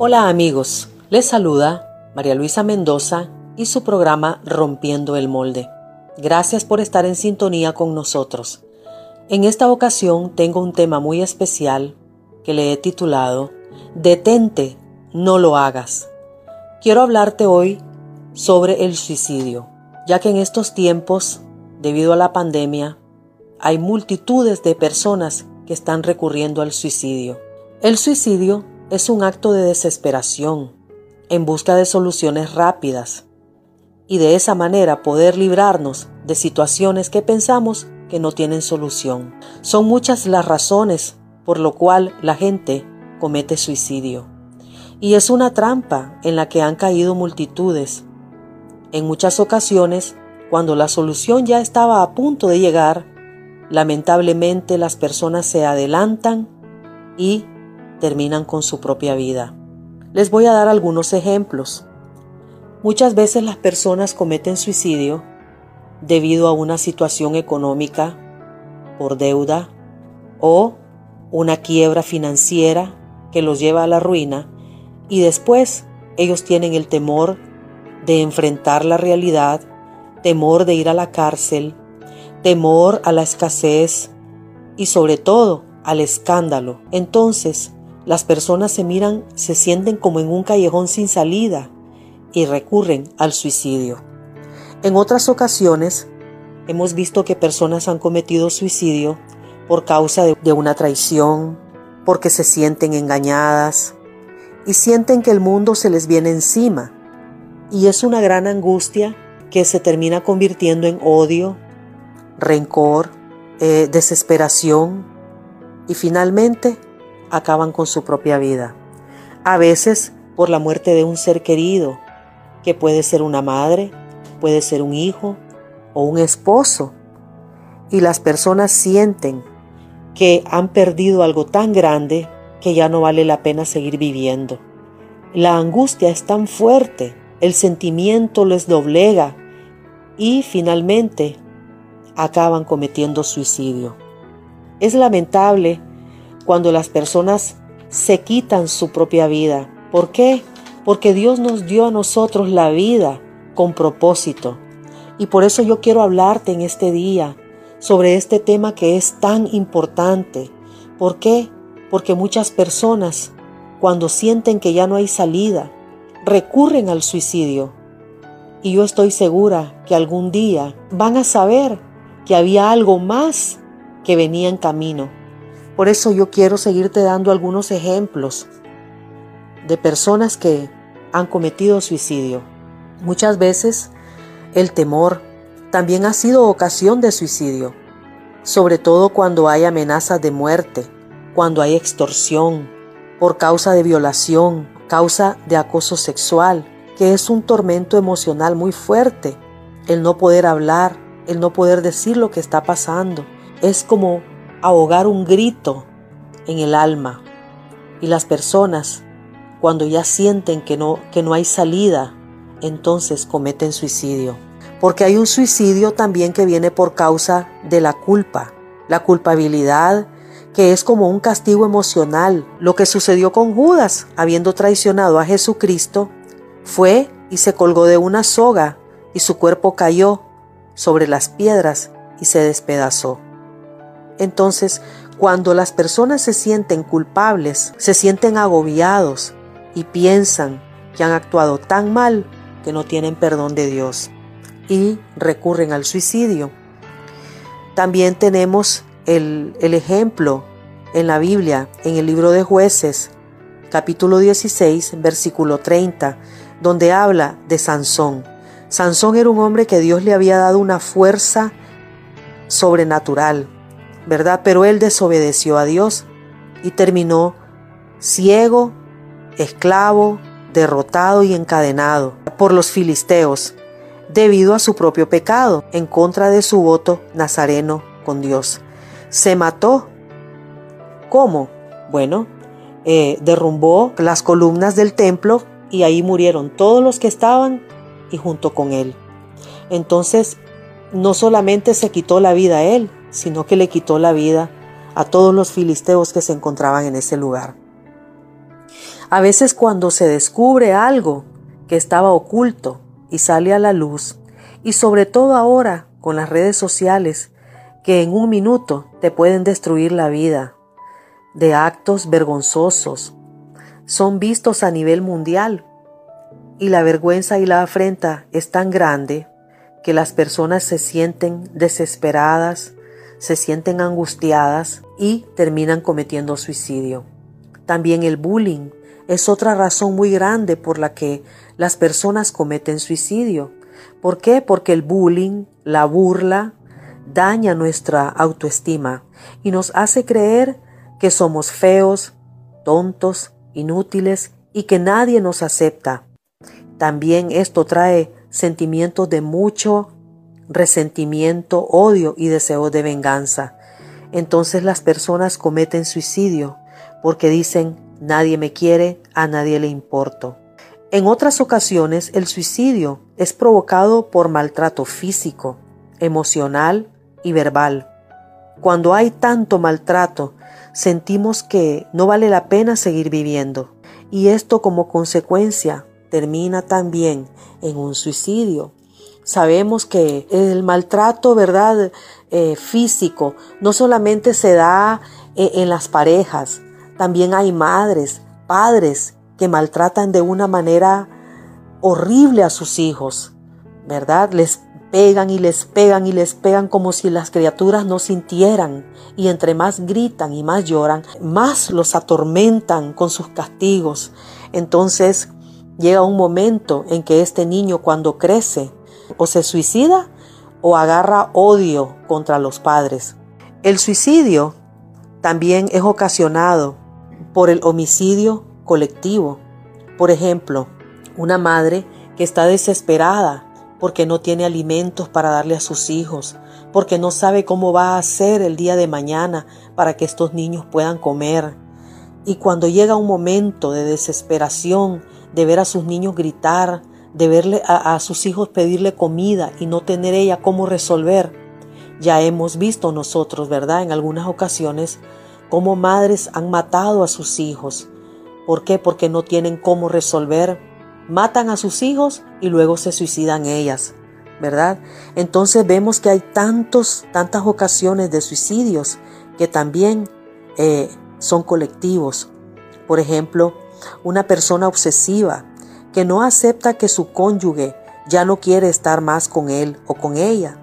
Hola amigos, les saluda María Luisa Mendoza y su programa Rompiendo el Molde. Gracias por estar en sintonía con nosotros. En esta ocasión tengo un tema muy especial que le he titulado Detente, no lo hagas. Quiero hablarte hoy sobre el suicidio, ya que en estos tiempos, debido a la pandemia, hay multitudes de personas que están recurriendo al suicidio. El suicidio es un acto de desesperación en busca de soluciones rápidas y de esa manera poder librarnos de situaciones que pensamos que no tienen solución. Son muchas las razones por lo cual la gente comete suicidio. Y es una trampa en la que han caído multitudes. En muchas ocasiones, cuando la solución ya estaba a punto de llegar, lamentablemente las personas se adelantan y terminan con su propia vida. Les voy a dar algunos ejemplos. Muchas veces las personas cometen suicidio debido a una situación económica, por deuda o una quiebra financiera que los lleva a la ruina y después ellos tienen el temor de enfrentar la realidad, temor de ir a la cárcel, temor a la escasez y sobre todo al escándalo. Entonces, las personas se miran, se sienten como en un callejón sin salida y recurren al suicidio. En otras ocasiones, hemos visto que personas han cometido suicidio por causa de, una traición, porque se sienten engañadas y sienten que el mundo se les viene encima. Y es una gran angustia que se termina convirtiendo en odio, rencor, eh, desesperación y finalmente acaban con su propia vida. A veces por la muerte de un ser querido, que puede ser una madre, puede ser un hijo o un esposo. Y las personas sienten que han perdido algo tan grande que ya no vale la pena seguir viviendo. La angustia es tan fuerte, el sentimiento les doblega y finalmente acaban cometiendo suicidio. Es lamentable cuando las personas se quitan su propia vida. ¿Por qué? Porque Dios nos dio a nosotros la vida con propósito. Y por eso yo quiero hablarte en este día sobre este tema que es tan importante. ¿Por qué? Porque muchas personas, cuando sienten que ya no hay salida, recurren al suicidio. Y yo estoy segura que algún día van a saber que había algo más que venía en camino por eso yo quiero seguirte dando algunos ejemplos de personas que han cometido suicidio. Muchas veces el temor también ha sido ocasión de suicidio, sobre todo cuando hay amenazas de muerte, cuando hay extorsión, por causa de violación, causa de acoso sexual, que es un tormento emocional muy fuerte, el no poder hablar, el no poder decir lo que está pasando. Es como ahogar un grito en el alma. Y las personas, cuando ya sienten que no, que no hay salida, entonces cometen suicidio. Porque hay un suicidio también que viene por causa de la culpa, la culpabilidad, que es como un castigo emocional. Lo que sucedió con Judas, habiendo traicionado a Jesucristo, fue y se colgó de una soga y su cuerpo cayó sobre las piedras y se despedazó. Entonces, cuando las personas se sienten culpables, se sienten agobiados y piensan que han actuado tan mal que no tienen perdón de Dios y recurren al suicidio. También tenemos el, ejemplo en la Biblia, en el libro de jueces, capítulo 16, versículo 30, donde habla de Sansón. Sansón era un hombre que Dios le había dado una fuerza sobrenatural ¿verdad? Pero él desobedeció a Dios y terminó ciego, esclavo, derrotado y encadenado por los filisteos debido a su propio pecado en contra de su voto nazareno con Dios. Se mató. ¿Cómo? Bueno, eh, derrumbó las columnas del templo y ahí murieron todos los que estaban y junto con él. Entonces, no solamente se quitó la vida a él, sino que le quitó la vida a todos los filisteos que se encontraban en ese lugar. A veces cuando se descubre algo que estaba oculto y sale a la luz, y sobre todo ahora con las redes sociales, que en un minuto te pueden destruir la vida, de actos vergonzosos, son vistos a nivel mundial y la vergüenza y la afrenta es tan grande que las personas se sienten desesperadas, se sienten angustiadas y terminan cometiendo suicidio. También el bullying es otra razón muy grande por la que las personas cometen suicidio. ¿Por qué? Porque el bullying, la burla, daña nuestra autoestima y nos hace creer que somos feos, tontos, inútiles y que nadie nos acepta. También esto trae sentimientos de mucho resentimiento, odio y deseo de venganza. Entonces las personas cometen suicidio porque dicen nadie me quiere, a nadie le importo. En otras ocasiones el suicidio es provocado por maltrato físico, emocional y verbal. Cuando hay tanto maltrato, sentimos que no vale la pena seguir viviendo y esto como consecuencia termina también en un suicidio. Sabemos que el maltrato, ¿verdad? Eh, físico no solamente se da eh, en las parejas, también hay madres, padres que maltratan de una manera horrible a sus hijos, ¿verdad? Les pegan y les pegan y les pegan como si las criaturas no sintieran. Y entre más gritan y más lloran, más los atormentan con sus castigos. Entonces llega un momento en que este niño cuando crece o se suicida o agarra odio contra los padres. El suicidio también es ocasionado por el homicidio colectivo. Por ejemplo, una madre que está desesperada porque no tiene alimentos para darle a sus hijos, porque no sabe cómo va a ser el día de mañana para que estos niños puedan comer. Y cuando llega un momento de desesperación, de ver a sus niños gritar, de verle a, a sus hijos pedirle comida y no tener ella cómo resolver, ya hemos visto nosotros, ¿verdad? En algunas ocasiones, cómo madres han matado a sus hijos. ¿Por qué? Porque no tienen cómo resolver matan a sus hijos y luego se suicidan ellas, ¿verdad? Entonces vemos que hay tantos, tantas ocasiones de suicidios que también eh, son colectivos. Por ejemplo, una persona obsesiva que no acepta que su cónyuge ya no quiere estar más con él o con ella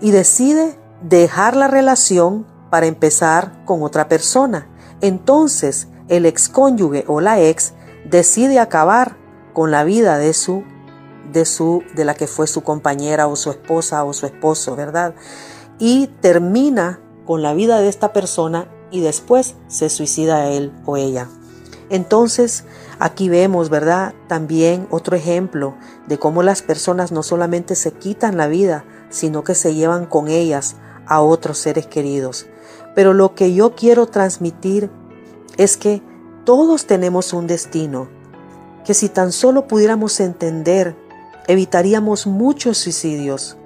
y decide dejar la relación para empezar con otra persona. Entonces, el excónyuge o la ex decide acabar con la vida de su de su de la que fue su compañera o su esposa o su esposo, ¿verdad? Y termina con la vida de esta persona y después se suicida él o ella. Entonces, aquí vemos, ¿verdad? También otro ejemplo de cómo las personas no solamente se quitan la vida, sino que se llevan con ellas a otros seres queridos. Pero lo que yo quiero transmitir es que todos tenemos un destino que si tan solo pudiéramos entender, evitaríamos muchos suicidios.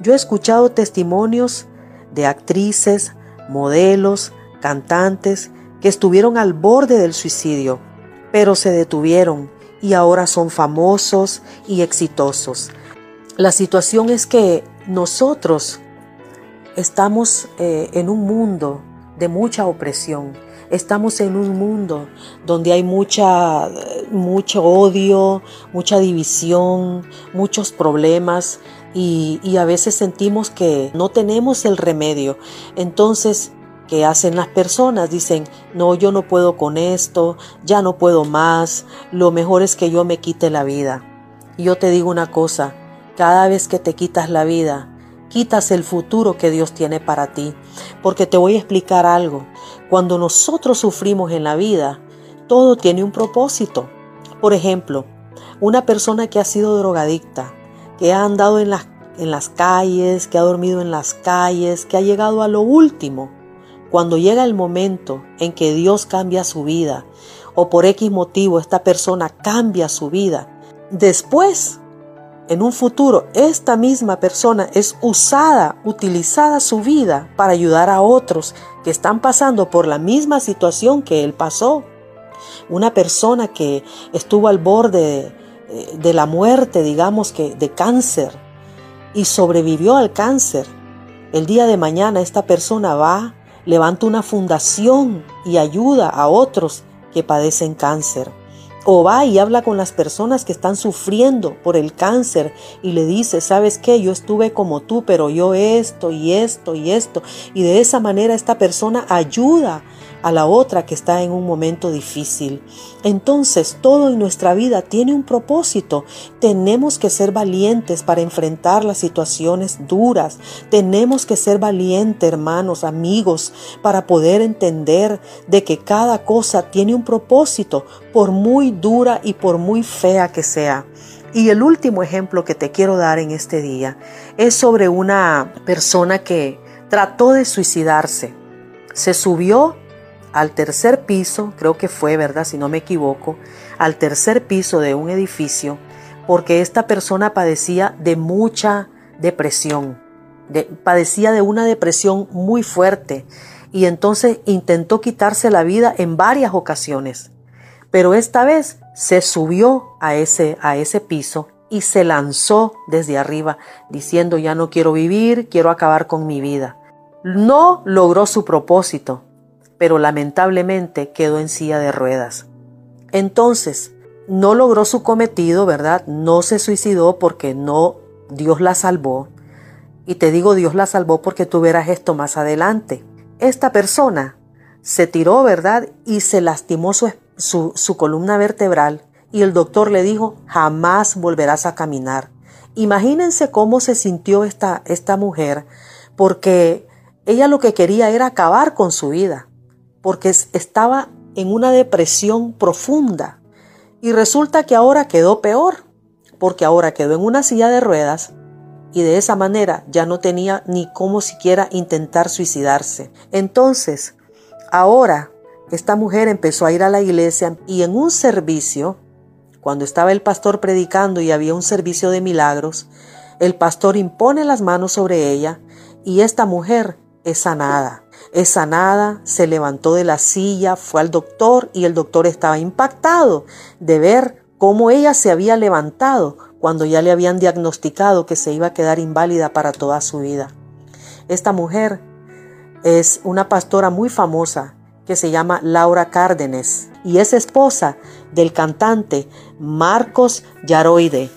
Yo he escuchado testimonios de actrices, modelos, cantantes que estuvieron al borde del suicidio, pero se detuvieron y ahora son famosos y exitosos. La situación es que nosotros estamos eh, en un mundo de mucha opresión Estamos en un mundo donde hay mucha, mucho odio, mucha división, muchos problemas y, y a veces sentimos que no tenemos el remedio. Entonces, ¿qué hacen las personas? Dicen, no, yo no puedo con esto, ya no puedo más, lo mejor es que yo me quite la vida. Y yo te digo una cosa, cada vez que te quitas la vida, quitas el futuro que Dios tiene para ti. Porque te voy a explicar algo. Cuando nosotros sufrimos en la vida, todo tiene un propósito. Por ejemplo, una persona que ha sido drogadicta, que ha andado en las, en las calles, que ha dormido en las calles, que ha llegado a lo último, cuando llega el momento en que Dios cambia su vida, o por X motivo esta persona cambia su vida, después en un futuro esta misma persona es usada, utilizada su vida para ayudar a otros que están pasando por la misma situación que él pasó. una persona que estuvo al borde de, la muerte, digamos que de cáncer, y sobrevivió al cáncer. El día de mañana esta persona va, levanta una fundación y ayuda a otros que padecen cáncer. O va y habla con las personas que están sufriendo por el cáncer y le dice, sabes qué, yo estuve como tú, pero yo esto y esto y esto. Y de esa manera esta persona ayuda a la otra que está en un momento difícil. Entonces todo en nuestra vida tiene un propósito. Tenemos que ser valientes para enfrentar las situaciones duras. Tenemos que ser valientes, hermanos, amigos, para poder entender de que cada cosa tiene un propósito, por muy dura y por muy fea que sea. Y el último ejemplo que te quiero dar en este día es sobre una persona que trató de suicidarse. Se subió al tercer piso, creo que fue, ¿verdad? Si no me equivoco, al tercer piso de un edificio, porque esta persona padecía de mucha depresión, padecía de una depresión muy fuerte y entonces intentó quitarse la vida en varias ocasiones. Pero esta vez se subió a ese, a ese piso y se lanzó desde arriba diciendo ya no quiero vivir, quiero acabar con mi vida. No logró su propósito, pero lamentablemente quedó en silla de ruedas. Entonces, no logró su cometido, ¿verdad? No se suicidó porque no, Dios la salvó. Y te digo Dios la salvó porque tú verás esto más adelante. Esta persona se tiró, ¿verdad? Y se lastimó su, su, columna vertebral y el doctor le dijo, jamás volverás a caminar. Imagínense cómo se sintió esta, esta mujer porque ella lo que quería era acabar con su vida porque estaba en una depresión profunda. Y resulta que ahora quedó peor, porque ahora quedó en una silla de ruedas y de esa manera ya no tenía ni cómo siquiera intentar suicidarse. Entonces, ahora esta mujer empezó a ir a la iglesia y en un servicio, cuando estaba el pastor predicando y había un servicio de milagros, el pastor impone las manos sobre ella y esta mujer es sanada. Es sanada, se levantó de la silla, fue al doctor y el doctor estaba impactado de ver cómo ella se había levantado cuando ya le habían diagnosticado que se iba a quedar inválida para toda su vida. Esta mujer es una pastora muy famosa que se llama Laura Cárdenes y es esposa del cantante Marcos Yaroide.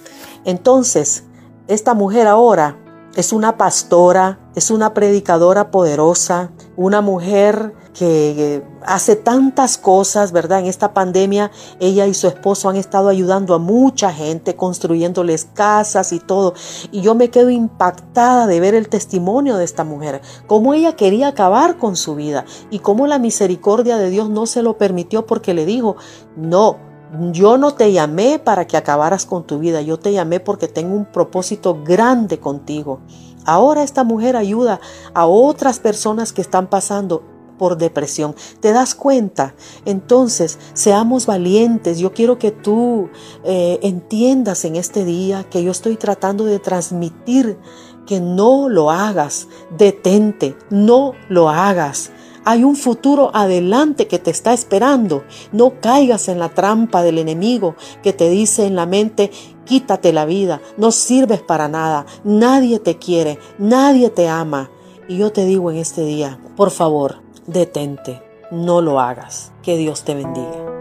Entonces, esta mujer ahora es una pastora, es una predicadora poderosa, una mujer que hace tantas cosas, ¿verdad? En esta pandemia ella y su esposo han estado ayudando a mucha gente, construyéndoles casas y todo. Y yo me quedo impactada de ver el testimonio de esta mujer, cómo ella quería acabar con su vida y cómo la misericordia de Dios no se lo permitió porque le dijo, no, yo no te llamé para que acabaras con tu vida, yo te llamé porque tengo un propósito grande contigo. Ahora esta mujer ayuda a otras personas que están pasando por depresión. ¿Te das cuenta? Entonces, seamos valientes. Yo quiero que tú eh, entiendas en este día que yo estoy tratando de transmitir que no lo hagas. Detente, no lo hagas. Hay un futuro adelante que te está esperando. No caigas en la trampa del enemigo que te dice en la mente, quítate la vida, no sirves para nada, nadie te quiere, nadie te ama. Y yo te digo en este día, por favor, detente, no lo hagas. Que Dios te bendiga.